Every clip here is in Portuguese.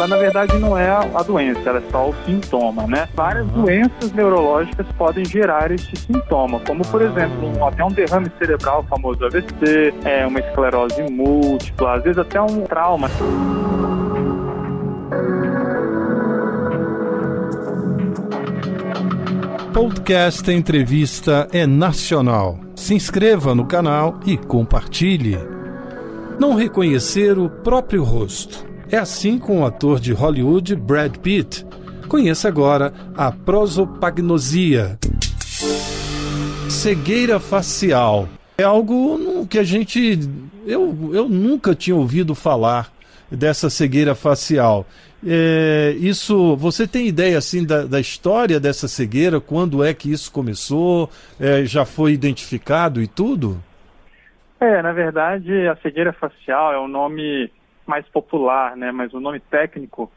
ela na verdade não é a doença, ela é só o sintoma, né? Várias uhum. doenças neurológicas podem gerar este sintoma, como por exemplo, um, até um derrame cerebral, famoso AVC, é, uma esclerose múltipla, às vezes até um trauma. Podcast Entrevista é nacional. Se inscreva no canal e compartilhe. Não reconhecer o próprio rosto. É assim com o ator de Hollywood Brad Pitt. Conheça agora a prosopagnosia. Cegueira facial. É algo que a gente. Eu, eu nunca tinha ouvido falar dessa cegueira facial. É, isso, você tem ideia assim da, da, história dessa cegueira? Quando é que isso começou? É, já foi identificado e tudo? É, na verdade, a cegueira facial é o nome mais popular, né? Mas o nome técnico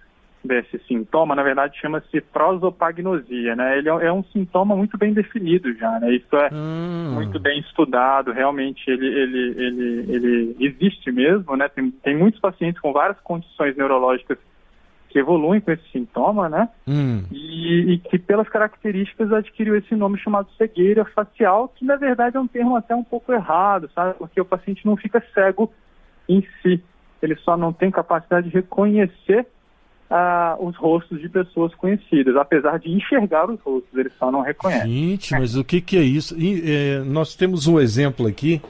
desse sintoma, na verdade, chama-se prosopagnosia, né? Ele é, é, um sintoma muito bem definido já, né? Isso é hum. muito bem estudado, realmente ele, ele, ele, ele existe mesmo, né? Tem, tem muitos pacientes com várias condições neurológicas que evoluem com esse sintoma, né? Hum. E, e, que pelas características adquiriu esse nome chamado cegueira facial, que na verdade é um termo até um pouco errado, sabe? Porque o paciente não fica cego em si, ele só não tem capacidade de reconhecer ah, os rostos de pessoas conhecidas, apesar de enxergar os rostos, ele só não reconhece. Gente, mas o que, que é isso? E, é, nós temos um exemplo aqui.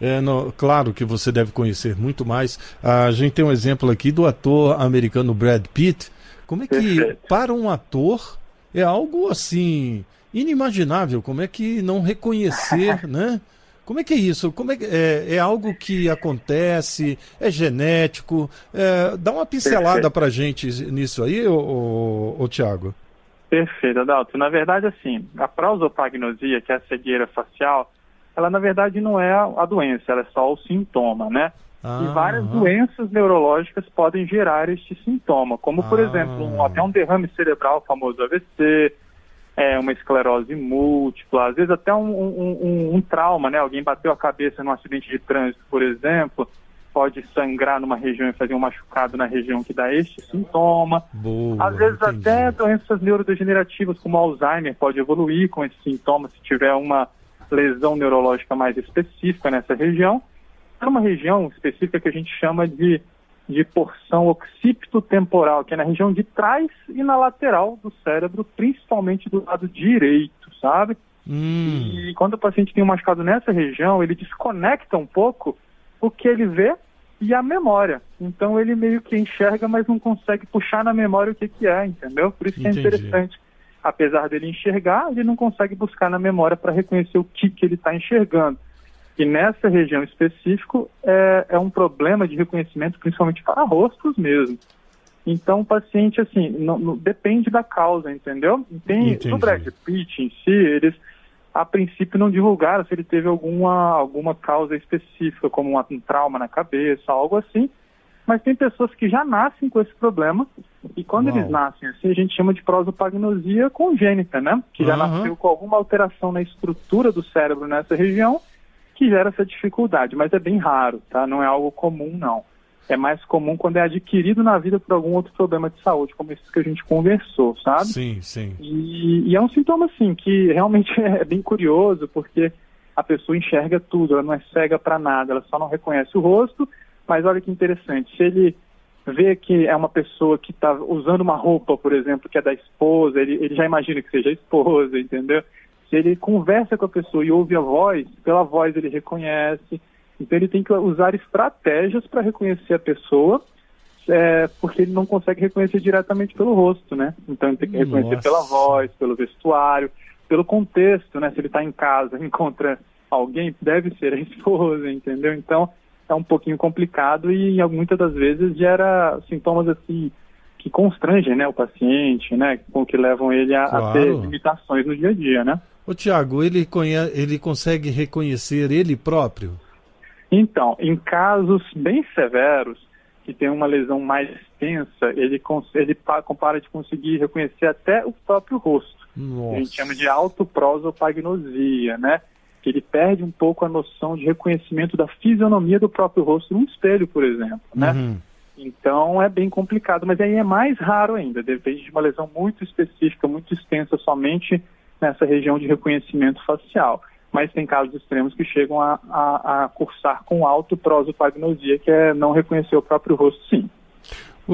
É, no, claro que você deve conhecer muito mais. A gente tem um exemplo aqui do ator americano Brad Pitt. Como é que, Perfeito. para um ator, é algo assim inimaginável? Como é que não reconhecer, né? Como é que é isso? Como é, que, é, é algo que acontece? É genético? É, dá uma pincelada para gente nisso aí, ô, ô, ô Tiago. Perfeito, Adalto. Na verdade, assim, a prosopagnosia, que é a cegueira facial, ela na verdade não é a doença, ela é só o sintoma, né? Ah, e várias doenças neurológicas podem gerar este sintoma, como por ah. exemplo, um, até um derrame cerebral, famoso AVC, é, uma esclerose múltipla, às vezes até um, um, um, um, trauma, né? Alguém bateu a cabeça num acidente de trânsito, por exemplo, pode sangrar numa região e fazer um machucado na região que dá este sintoma. Boa, às vezes entendi. até doenças neurodegenerativas como Alzheimer pode evoluir com esse sintoma se tiver uma lesão neurológica mais específica nessa região. É uma região específica que a gente chama de de porção occipito-temporal, que é na região de trás e na lateral do cérebro, principalmente do lado direito, sabe? Hum. E quando o paciente tem um machucado nessa região, ele desconecta um pouco o que ele vê e a memória. Então ele meio que enxerga, mas não consegue puxar na memória o que, que é, entendeu? Por isso que é interessante. Apesar dele enxergar, ele não consegue buscar na memória para reconhecer o que, que ele está enxergando. E nessa região específica é, é um problema de reconhecimento, principalmente para rostos mesmo. Então, o paciente, assim, não, não, depende da causa, entendeu? Tem, no Brad Pitt em si, eles, a princípio, não divulgaram se ele teve alguma, alguma causa específica, como um trauma na cabeça, algo assim. Mas tem pessoas que já nascem com esse problema, e quando Uau. eles nascem assim, a gente chama de prosopagnosia congênita, né? Que já uhum. nasceu com alguma alteração na estrutura do cérebro nessa região, que gera essa dificuldade, mas é bem raro, tá? Não é algo comum, não. É mais comum quando é adquirido na vida por algum outro problema de saúde, como esse que a gente conversou, sabe? Sim, sim. E, e é um sintoma, assim, que realmente é bem curioso, porque a pessoa enxerga tudo, ela não é cega para nada, ela só não reconhece o rosto, mas olha que interessante, se ele vê que é uma pessoa que está usando uma roupa, por exemplo, que é da esposa, ele, ele já imagina que seja a esposa, entendeu? Se ele conversa com a pessoa e ouve a voz, pela voz ele reconhece. Então ele tem que usar estratégias para reconhecer a pessoa, é, porque ele não consegue reconhecer diretamente pelo rosto, né? Então ele tem que reconhecer Nossa. pela voz, pelo vestuário, pelo contexto, né? Se ele está em casa, encontra alguém, deve ser a esposa, entendeu? Então é um pouquinho complicado e muitas das vezes gera sintomas assim que constrangem, né, o paciente, né, com que levam ele a, claro. a ter limitações no dia a dia, né? O Tiago, ele, ele consegue reconhecer ele próprio? Então, em casos bem severos, que tem uma lesão mais extensa, ele, ele compara de conseguir reconhecer até o próprio rosto. Nossa. A gente chama de autoprosopagnosia, né? Que ele perde um pouco a noção de reconhecimento da fisionomia do próprio rosto num espelho, por exemplo, né? Uhum. Então é bem complicado, mas aí é mais raro ainda, depende de uma lesão muito específica, muito extensa, somente nessa região de reconhecimento facial. Mas tem casos extremos que chegam a, a, a cursar com autoprosopagnosia, que é não reconhecer o próprio rosto, sim.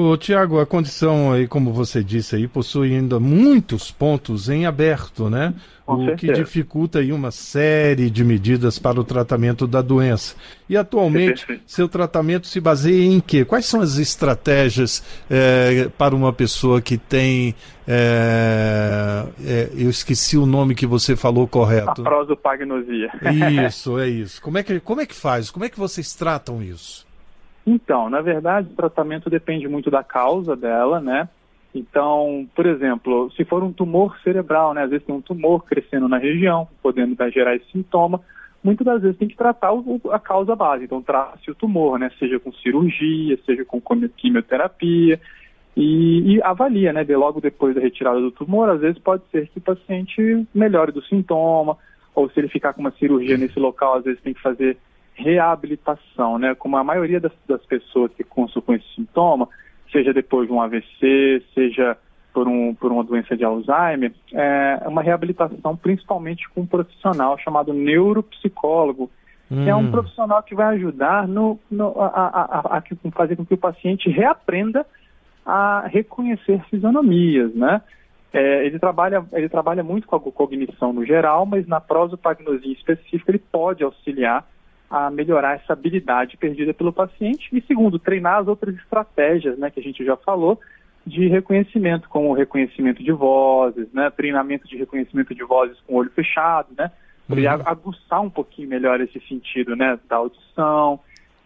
O Tiago, a condição aí, como você disse aí, possui ainda muitos pontos em aberto, né? Com o certeza. que dificulta aí uma série de medidas para o tratamento da doença. E atualmente, seu tratamento se baseia em quê? Quais são as estratégias é, para uma pessoa que tem. É, é, eu esqueci o nome que você falou correto. A prosopagnosia. Isso, é isso. Como é, que, como é que faz? Como é que vocês tratam isso? Então, na verdade, o tratamento depende muito da causa dela, né? Então, por exemplo, se for um tumor cerebral, né? Às vezes tem um tumor crescendo na região, podendo gerar esse sintoma. Muitas das vezes tem que tratar o, a causa base. Então, trata-se o tumor, né? Seja com cirurgia, seja com quimioterapia. E, e, avalia, né? De logo depois da retirada do tumor, às vezes pode ser que o paciente melhore do sintoma, ou se ele ficar com uma cirurgia nesse local, às vezes tem que fazer reabilitação, né? Como a maioria das, das pessoas que cursam com esse sintoma, seja depois de um AVC, seja por, um, por uma doença de Alzheimer, é uma reabilitação principalmente com um profissional chamado neuropsicólogo, hum. que é um hum. profissional que vai ajudar no, no a, a, a, a, fazer com que o paciente reaprenda a reconhecer fisionomias, né? É, ele, trabalha, ele trabalha muito com a cognição no geral, mas na prosopagnosia específica ele pode auxiliar a melhorar essa habilidade perdida pelo paciente e segundo, treinar as outras estratégias, né, que a gente já falou, de reconhecimento, como o reconhecimento de vozes, né, treinamento de reconhecimento de vozes com o olho fechado, né, para uhum. aguçar um pouquinho melhor esse sentido, né, da audição,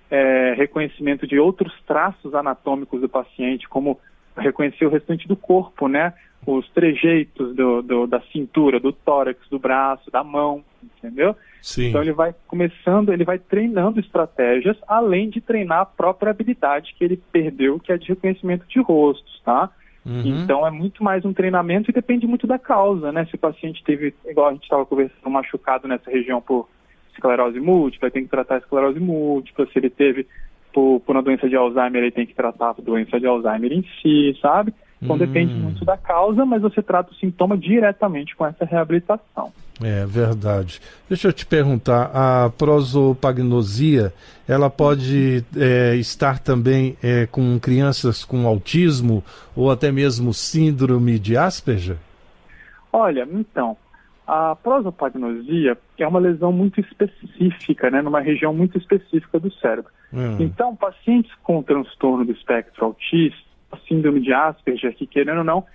é, reconhecimento de outros traços anatômicos do paciente, como reconhecer o restante do corpo, né, os trejeitos do, do, da cintura, do tórax, do braço, da mão, entendeu? Sim. Então ele vai começando, ele vai treinando estratégias, além de treinar a própria habilidade que ele perdeu, que é de reconhecimento de rostos, tá? Uhum. Então é muito mais um treinamento e depende muito da causa, né? Se o paciente teve, igual a gente estava conversando, machucado nessa região por esclerose múltipla, tem que tratar a esclerose múltipla. Se ele teve por, por uma doença de Alzheimer, ele tem que tratar a doença de Alzheimer em si, sabe? Então hum. depende muito da causa, mas você trata o sintoma diretamente com essa reabilitação. É verdade. Deixa eu te perguntar, a prosopagnosia, ela pode é, estar também é, com crianças com autismo ou até mesmo síndrome de Asperger? Olha, então, a prosopagnosia é uma lesão muito específica, né, numa região muito específica do cérebro. Hum. Então, pacientes com transtorno do espectro autista, síndrome de Asperger, que querendo ou não,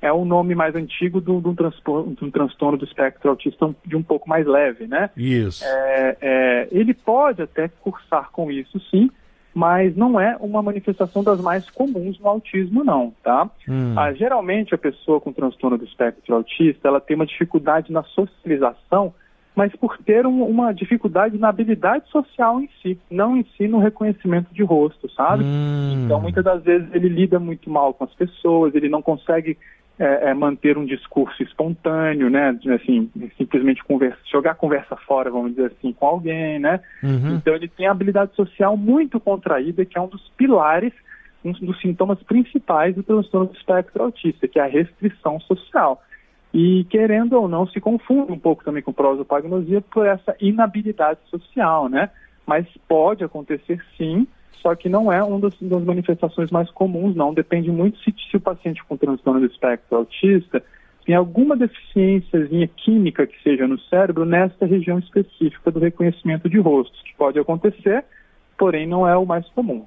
é o nome mais antigo de um transtorno, transtorno, do espectro autista de um pouco mais leve, né? Isso. É, é, ele pode até cursar com isso, sim, mas não é uma manifestação das mais comuns no autismo, não, tá? Hum. Ah, geralmente a pessoa com transtorno do espectro autista, ela tem uma dificuldade na socialização, mas por ter um, uma dificuldade na habilidade social em si, não em si no reconhecimento de rosto, sabe? Hum. Então, muitas das vezes ele lida muito mal com as pessoas, ele não consegue é, é, manter um discurso espontâneo, né? Assim, simplesmente conversa, jogar conversa fora, vamos dizer assim, com alguém, né? Uhum. Então ele tem a habilidade social muito contraída, que é um dos pilares, um dos sintomas principais do transtorno do espectro autista, que é a restrição social. E, querendo ou não, se confunde um pouco também com prosopagnosia por essa inabilidade social, né? Mas pode acontecer sim, só que não é uma das, das manifestações mais comuns, não. Depende muito se, se, o paciente com transtorno do espectro autista tem alguma deficiênciazinha química que seja no cérebro nesta região específica do reconhecimento de rostos, que pode acontecer, porém não é o mais comum.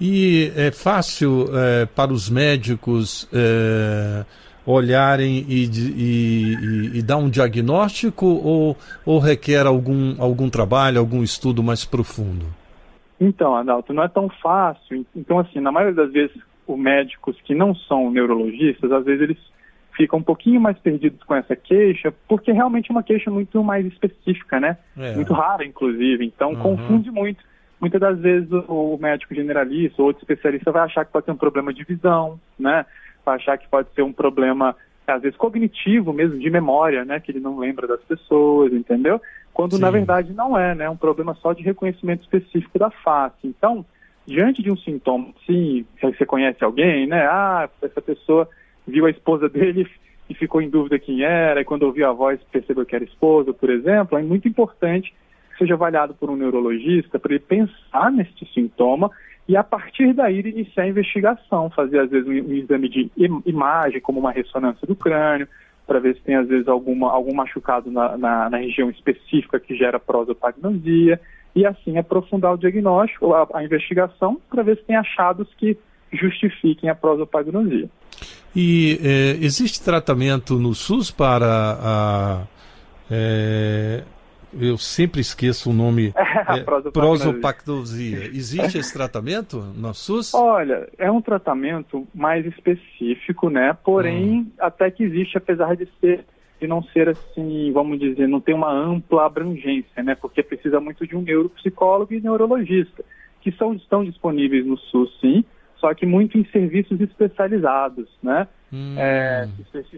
E é fácil é, para os médicos é, olharem e, e, e, e, dar um diagnóstico ou, ou requer algum, algum trabalho, algum estudo mais profundo? Então, Adalto, não é tão fácil. Então, assim, na maioria das vezes, os médicos que não são neurologistas, às vezes eles ficam um pouquinho mais perdidos com essa queixa, porque realmente é uma queixa muito mais específica, né? É. Muito rara, inclusive. Então, uhum. confunde muito. Muitas das vezes o médico generalista ou outro especialista vai achar que pode ter um problema de visão, né? Achar que pode ser um problema, às vezes, cognitivo mesmo, de memória, né? Que ele não lembra das pessoas, entendeu? Quando, Sim. na verdade, não é, né? É um problema só de reconhecimento específico da face. Então, diante de um sintoma, sim, você conhece alguém, né? Ah, essa pessoa viu a esposa dele e ficou em dúvida quem era, e quando ouviu a voz percebeu que era esposa, por exemplo, é muito importante que seja avaliado por um neurologista para ele pensar neste sintoma e a partir daí iniciar a investigação, fazer às vezes um, um exame de im imagem, como uma ressonância do crânio, para ver se tem às vezes alguma, algum machucado na, na, na região específica que gera prosopagnosia, e assim aprofundar o diagnóstico, a, a investigação, para ver se tem achados que justifiquem a prosopagnosia. E é, existe tratamento no SUS para a. É, eu sempre esqueço o nome. É, prosopagnosia. Existe esse tratamento no SUS? Olha, é um tratamento mais específico, né? Porém, hum. até que existe, apesar de ser de não ser assim, vamos dizer, não tem uma ampla abrangência, né? Porque precisa muito de um neuropsicólogo e neurologista, que são, estão disponíveis no SUS, sim, só que muito em serviços especializados, né? Hum. É,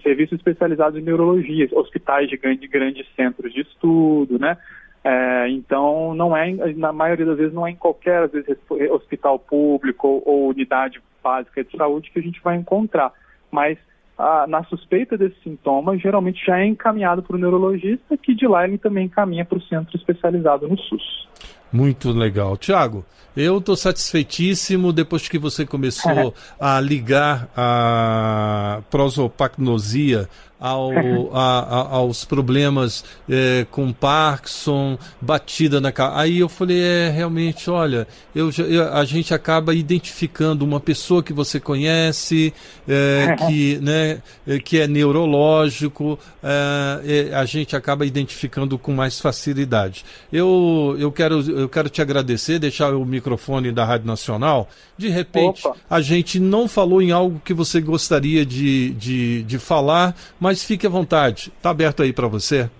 serviços especializados em neurologia, hospitais de, grande, grandes centros de estudo, né? É, então, não é, na maioria das vezes, não é em qualquer às vezes, hospital público ou, ou unidade básica de saúde que a gente vai encontrar. Mas ah, na suspeita desse sintoma, geralmente já é encaminhado para o neurologista, que de lá ele também encaminha para o centro especializado no SUS. Muito legal. Tiago, eu estou satisfeitíssimo depois que você começou a ligar a prosopagnosia ao, a, a, aos problemas é, com Parkinson, batida na cara. Aí eu falei, é, realmente, olha, eu, eu, a gente acaba identificando uma pessoa que você conhece, é, que, né, é, que é neurológico, é, a gente acaba identificando com mais facilidade. Eu, eu, quero, eu quero te agradecer, deixar o microfone da Rádio Nacional. De repente, Opa. a gente não falou em algo que você gostaria de, de, de falar, mas fique à vontade, está aberto aí para você.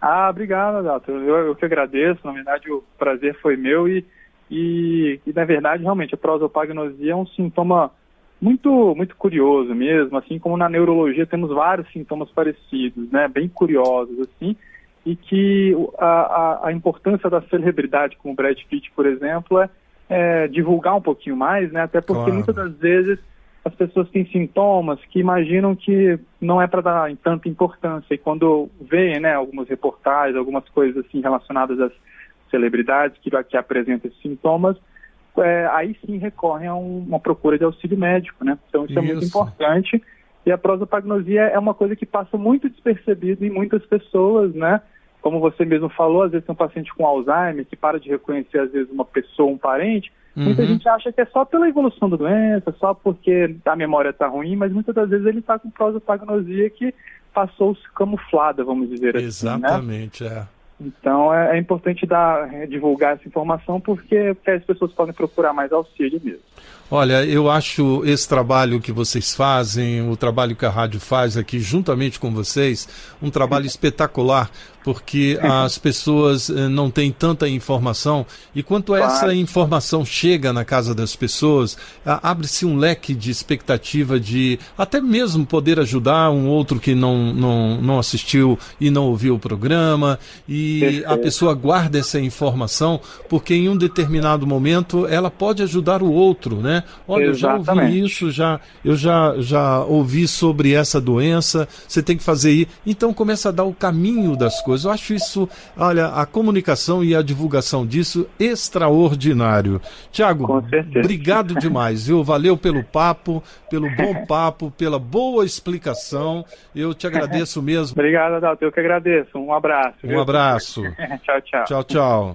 Ah, obrigado, Adalto. Eu, eu que agradeço, na verdade o prazer foi meu e, e, e na verdade realmente a prosopagnosia é um sintoma muito muito curioso mesmo, assim como na neurologia temos vários sintomas parecidos, né, bem curiosos assim, e que a, a, a importância da celebridade como Brad Pitt, por exemplo, é, é divulgar um pouquinho mais, né, até porque claro. muitas das vezes as pessoas têm sintomas que imaginam que não é para dar tanta importância. E quando veem né, algumas reportagens, algumas coisas assim relacionadas às celebridades que, que apresentam esses sintomas, é, aí sim recorrem a um, uma procura de auxílio médico. Né? Então isso, isso, é muito importante. E a prosopagnosia é uma coisa que passa muito despercebida em muitas pessoas, né? Como você mesmo falou, às vezes tem um paciente com Alzheimer que para de reconhecer, às vezes, uma pessoa, um parente, Uhum. Muita gente acha que é só pela evolução da doença, só porque a memória está ruim, mas muitas das vezes ele está com prosopagnosia que passou-se camuflada, vamos dizer Exatamente, assim. Exatamente, né? é. Então é, é, importante dar, divulgar essa informação porque as pessoas podem procurar mais auxílio mesmo. Olha, eu acho esse trabalho que vocês fazem, o trabalho que a rádio faz aqui juntamente com vocês, um trabalho espetacular, porque as pessoas eh, não têm tanta informação e quanto essa informação chega na casa das pessoas, abre-se um leque de expectativa de até mesmo poder ajudar um outro que não, não, não assistiu e não ouviu o programa e a pessoa guarda essa informação porque em um determinado momento ela pode ajudar o outro, né? Olha, eu já ouvi isso, já, eu já, já ouvi sobre essa doença, você tem que fazer isso. Então começa a dar o caminho das coisas. Eu acho isso, olha, a comunicação e a divulgação disso extraordinário. Tiago, obrigado demais, viu? Valeu pelo papo, pelo bom papo, pela boa explicação. Eu te agradeço mesmo. Obrigado, Adalto. Eu que agradeço. Um abraço. Um viu? abraço. tchau, tchau. Tchau, tchau.